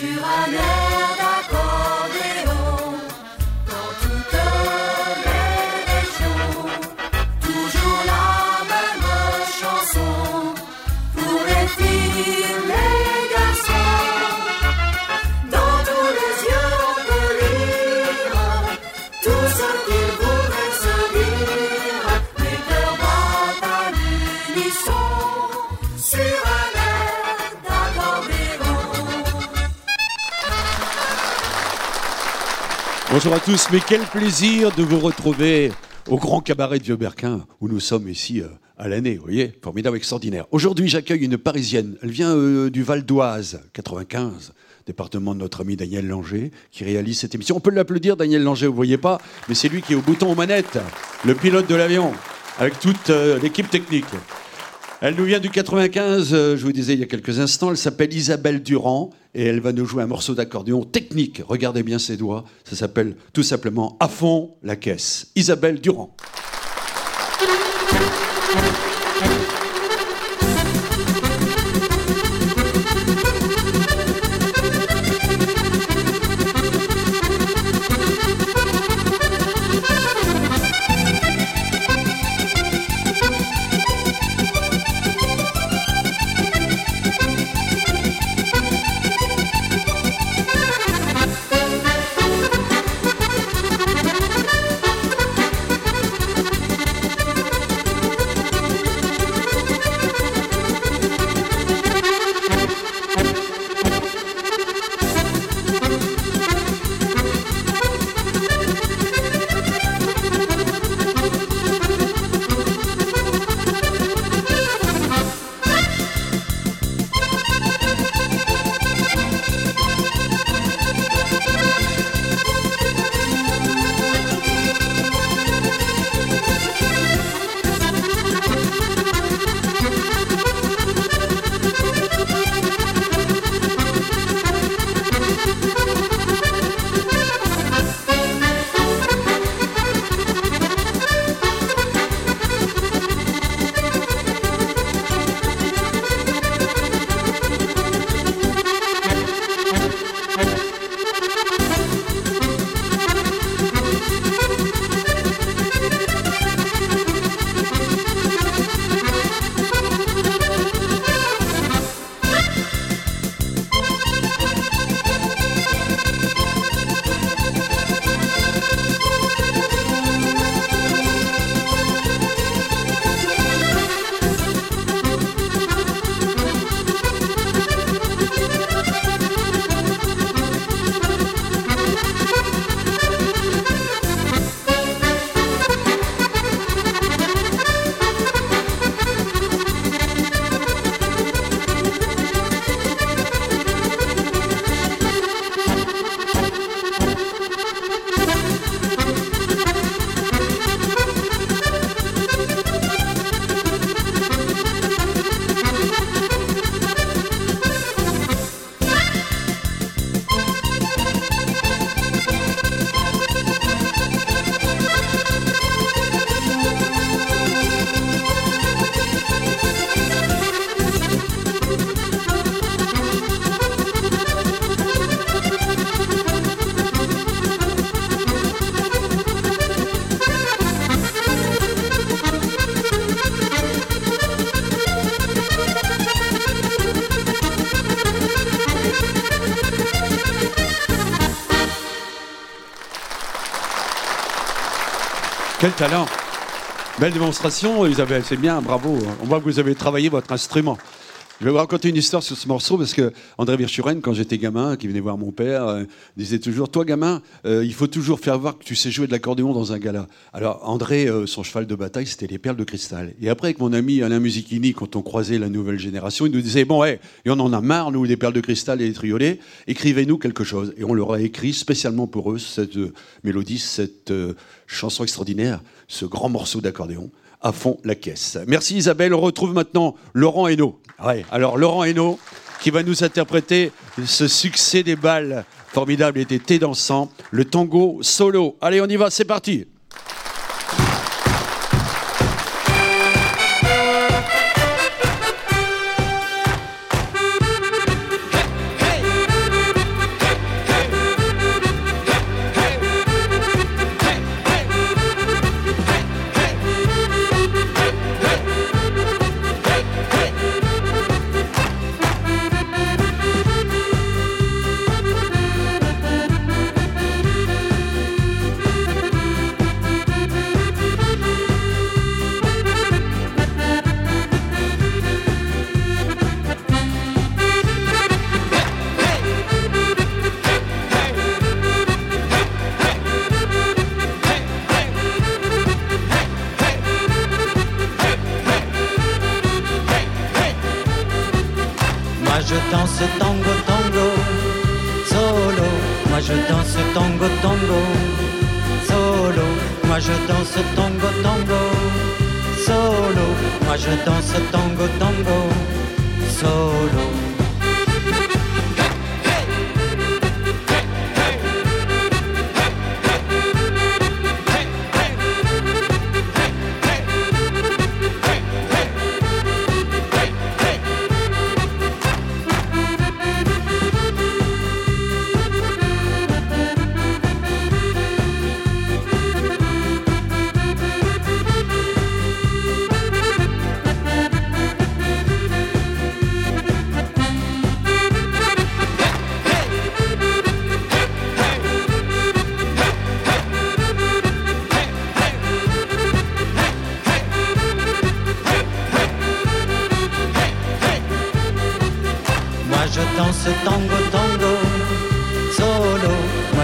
sur un air. Bonjour à tous, mais quel plaisir de vous retrouver au Grand Cabaret de Vieux-Berquin, où nous sommes ici euh, à l'année, vous voyez, formidable, extraordinaire. Aujourd'hui, j'accueille une Parisienne, elle vient euh, du Val d'Oise, 95, département de notre ami Daniel Langer, qui réalise cette émission. On peut l'applaudir, Daniel Langer, vous voyez pas, mais c'est lui qui est au bouton aux manettes, le pilote de l'avion, avec toute euh, l'équipe technique. Elle nous vient du 95, je vous disais il y a quelques instants, elle s'appelle Isabelle Durand et elle va nous jouer un morceau d'accordéon technique. Regardez bien ses doigts, ça s'appelle tout simplement À fond la caisse. Isabelle Durand. Talent Belle démonstration, Isabelle, c'est bien, bravo. On voit que vous avez travaillé votre instrument. Je vais vous raconter une histoire sur ce morceau parce que André Virchuren, quand j'étais gamin, qui venait voir mon père, euh, disait toujours Toi, gamin, euh, il faut toujours faire voir que tu sais jouer de l'accordéon dans un gala. Alors, André, euh, son cheval de bataille, c'était les perles de cristal. Et après, avec mon ami Alain Musichini, quand on croisait la nouvelle génération, il nous disait Bon, ouais, et on en a marre, nous, des perles de cristal et les triolets, écrivez-nous quelque chose. Et on leur a écrit spécialement pour eux cette mélodie, cette chanson extraordinaire, ce grand morceau d'accordéon à fond la caisse. Merci Isabelle. On retrouve maintenant Laurent Hainaut. Ouais, alors Laurent Hainaut qui va nous interpréter ce succès des balles formidable et des thés dansants, le tango solo. Allez, on y va, c'est parti. tango, tango, solo.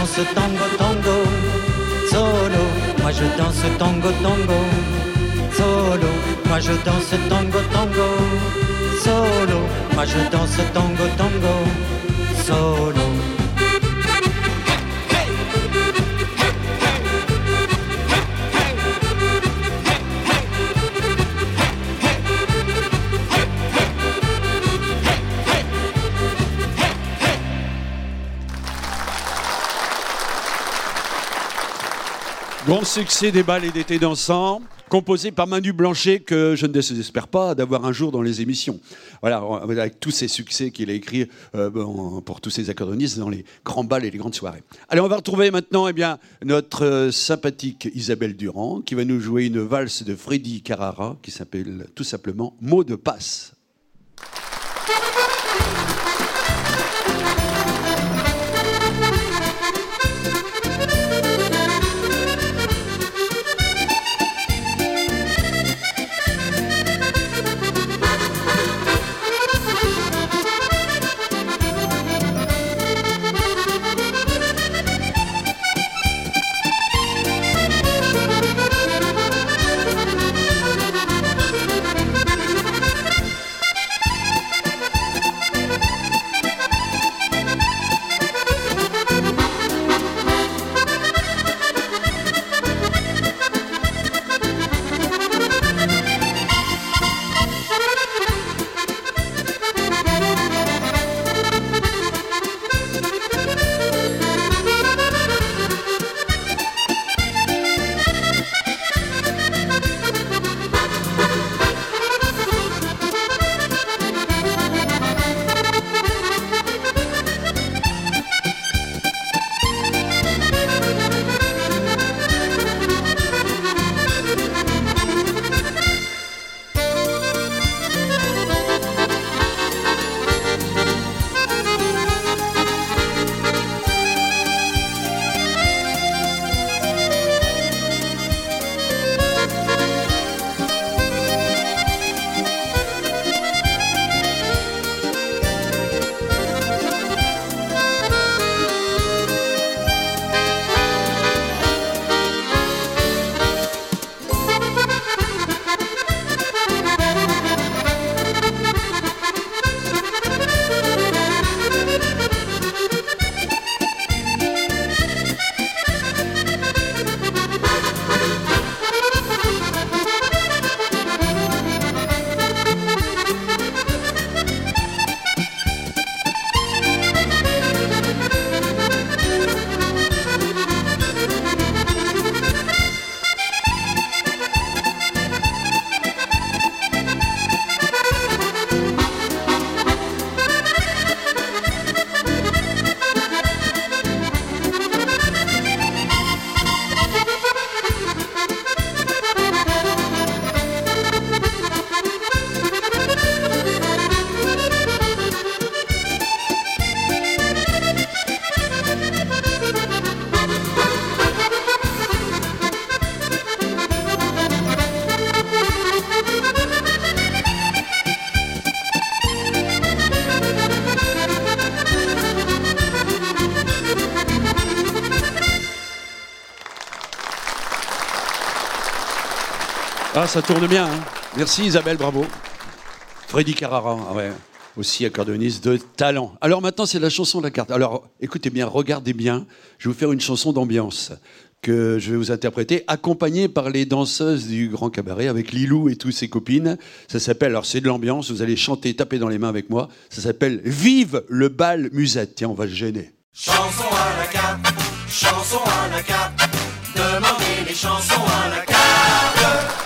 danse tango tango solo. Moi je danse tango tango solo. Moi je danse tango tango solo. Moi je danse tango tango solo. Succès des balles et d'été dansants, composé par Manu Blanchet, que je ne désespère pas d'avoir un jour dans les émissions. Voilà, avec tous ces succès qu'il a écrits euh, pour tous ces accordonnistes dans les grands balles et les grandes soirées. Allez, on va retrouver maintenant eh bien, notre euh, sympathique Isabelle Durand, qui va nous jouer une valse de Freddy Carrara, qui s'appelle tout simplement Mot de passe. Ça tourne bien. hein. Merci Isabelle, bravo. Freddy Carrara, ah ouais, aussi accordéoniste de talent. Alors maintenant, c'est la chanson de la carte. Alors écoutez bien, regardez bien. Je vais vous faire une chanson d'ambiance que je vais vous interpréter, accompagnée par les danseuses du Grand Cabaret avec Lilou et toutes ses copines. Ça s'appelle, alors c'est de l'ambiance, vous allez chanter, taper dans les mains avec moi. Ça s'appelle Vive le bal musette. Tiens, on va le gêner. Chanson à la carte, chanson à la carte, demandez les chansons à la carte.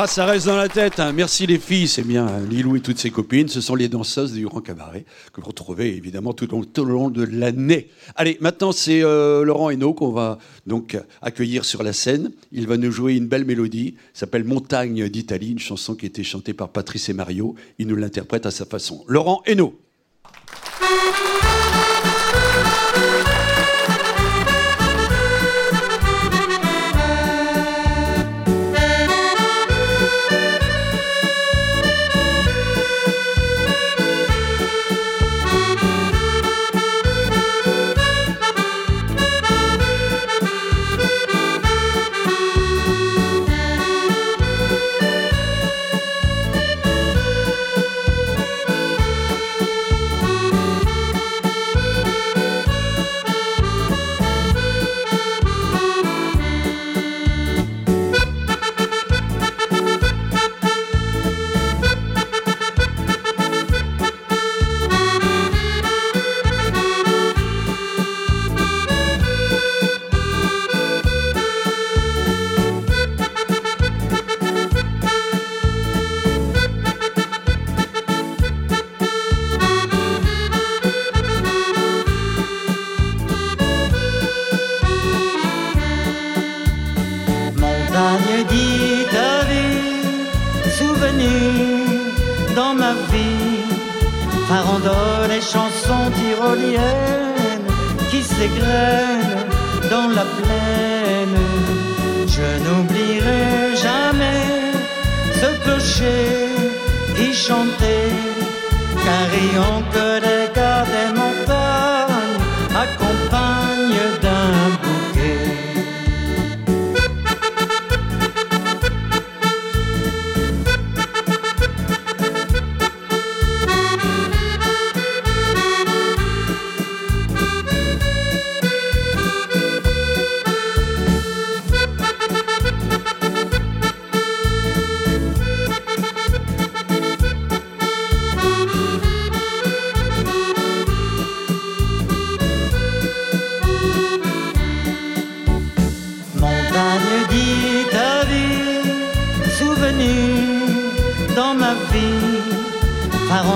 Ah, ça reste dans la tête. hein. Merci les filles, c'est bien. hein. Lilou et toutes ses copines, ce sont les danseuses du Grand Cabaret que vous retrouvez évidemment tout au, long de l'année. Allez, maintenant c'est euh, Laurent Hainaut qu'on va donc accueillir sur la scène. Il va nous jouer une belle mélodie, s'appelle Montagne d'Italie, une chanson qui a été chantée par Patrice et Mario. Il nous l'interprète à sa façon. Laurent Hainaut. Souvenir dans ma vie, farandole et chansons tyroliennes qui s'égrènent dans la plaine. Je n'oublierai jamais ce clocher qui chantait, carillon que les gars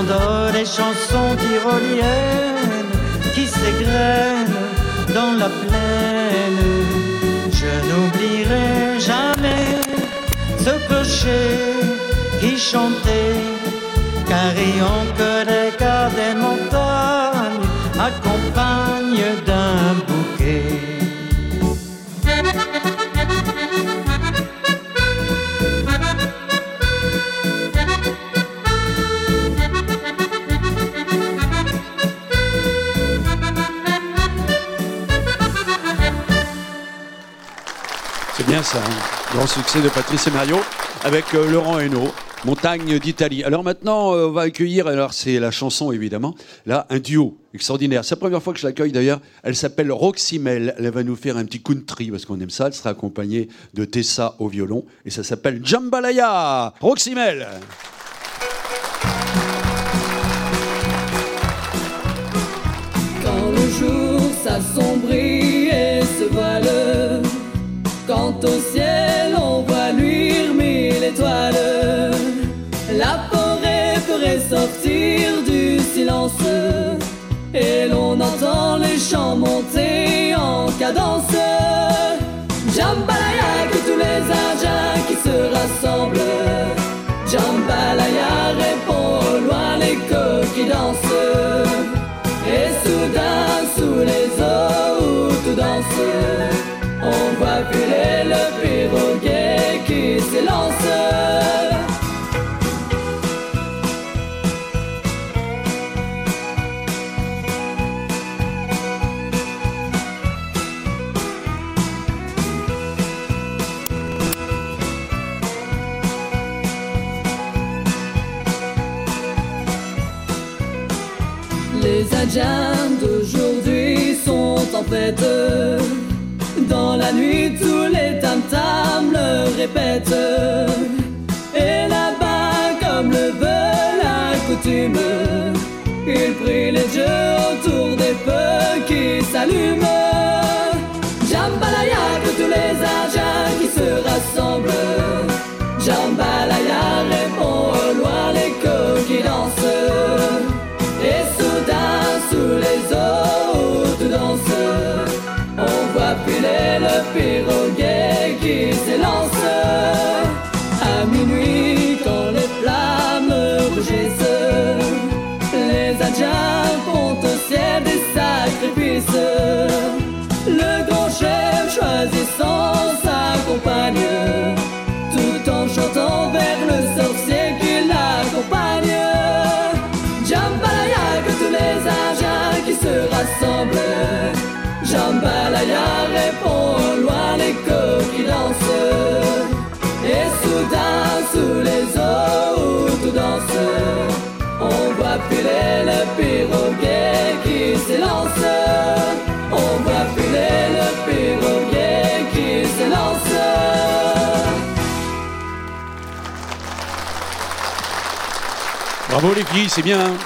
farandole et chansons tyroliennes qui s'égrènent dans la plaine. Je n'oublierai jamais ce clocher qui chantait, carillon que les gars des montagnes accompagnent C'est bien ça, hein. grand succès de Patrice et Mario avec euh, Laurent Hainaut, Montagne d'Italie. Alors maintenant, euh, on va accueillir, alors c'est la chanson évidemment, là, un duo extraordinaire. C'est la première fois que je l'accueille d'ailleurs. Elle s'appelle Roxy Mel. Elle va nous faire un petit country parce qu'on aime ça. Elle sera accompagnée de Tessa au violon et ça s'appelle Jambalaya. Roxy Mel. Chants monter en cadence. Jambalaya que tous les Indiens qui se rassemblent. Jambalaya Indiens d'aujourd'hui sont en. Dans la nuit, tous les tam-tams le répètent. Et là-bas, comme le veut la coutume, ils prient les dieux autour des feux qui s'allument. Rassemblent. Jambalaya répond au loin l'écho qui danse. Et soudain, sous les eaux où tout danse, on voit filer le piroguet qui s'élance. On voit filer le piroguet qui s'élance. Bravo les filles, c'est bien. hein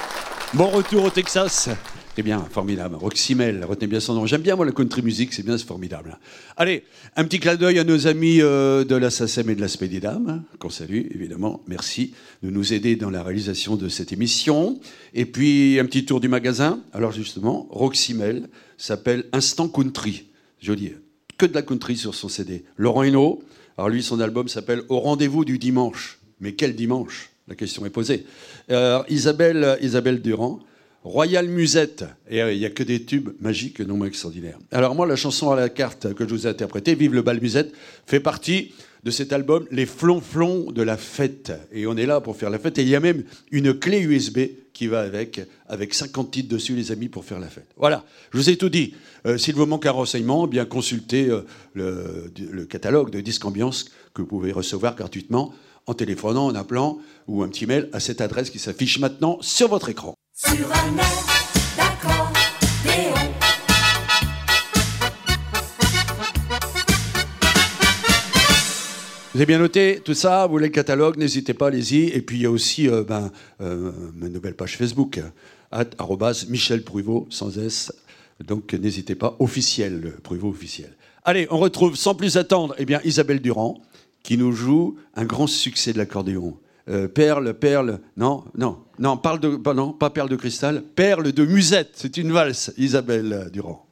bon retour au Texas. C'est bien, formidable. Roxymel, retenez bien son nom. J'aime bien moi la country music, c'est bien, c'est formidable. Allez, un petit clin d'œil à nos amis euh, de la SACEM et de la Spédidam, hein, qu'on salue évidemment. Merci de nous aider dans la réalisation de cette émission. Et puis un petit tour du magasin. Alors justement, Roxymel s'appelle Instant Country. Joli. Que de la country sur son CD. Laurent Hinault, alors lui, son album s'appelle Au rendez-vous du dimanche. Mais quel dimanche? La question est posée. Euh, Isabelle, Isabelle Durand, Royal Musette. Et euh, il n'y a que des tubes magiques, non moins extraordinaires. Alors moi, la chanson à la carte que je vous ai interprétée, Vive le bal Musette, fait partie de cet album Les flonflons de la fête. Et on est là pour faire la fête. Et il y a même une clé USB qui va avec, avec 50 titres dessus, les amis, pour faire la fête. Voilà, je vous ai tout dit. Euh, S'il vous manque un renseignement, eh bien consultez euh, le, le catalogue de Disque Ambiance que vous pouvez recevoir gratuitement en téléphonant, en appelant ou un petit mail à cette adresse qui s'affiche maintenant sur votre écran. Sur un air d'accordéon Vous avez bien noté tout ça, vous voulez le catalogue, n'hésitez pas, allez-y. Et puis il y a aussi euh, ben, euh, ma nouvelle page Facebook, at, Michel Pruvot, sans S. Donc n'hésitez pas, officiel, Pruvot officiel. Allez, on retrouve sans plus attendre eh bien, Isabelle Durand, qui nous joue un grand succès de l'accordéon. Euh, perle, perle, non, non, non, parle de, non, pas perle de cristal, perle de musette, c'est une valse, Isabelle Durand.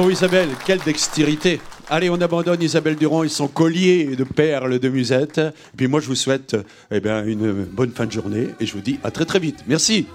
Bravo Isabelle, quelle dextérité. Allez, on abandonne Isabelle Durand et son collier de perles de musette. Et puis moi, je vous souhaite eh bien, une bonne fin de journée et je vous dis à très très vite. Merci.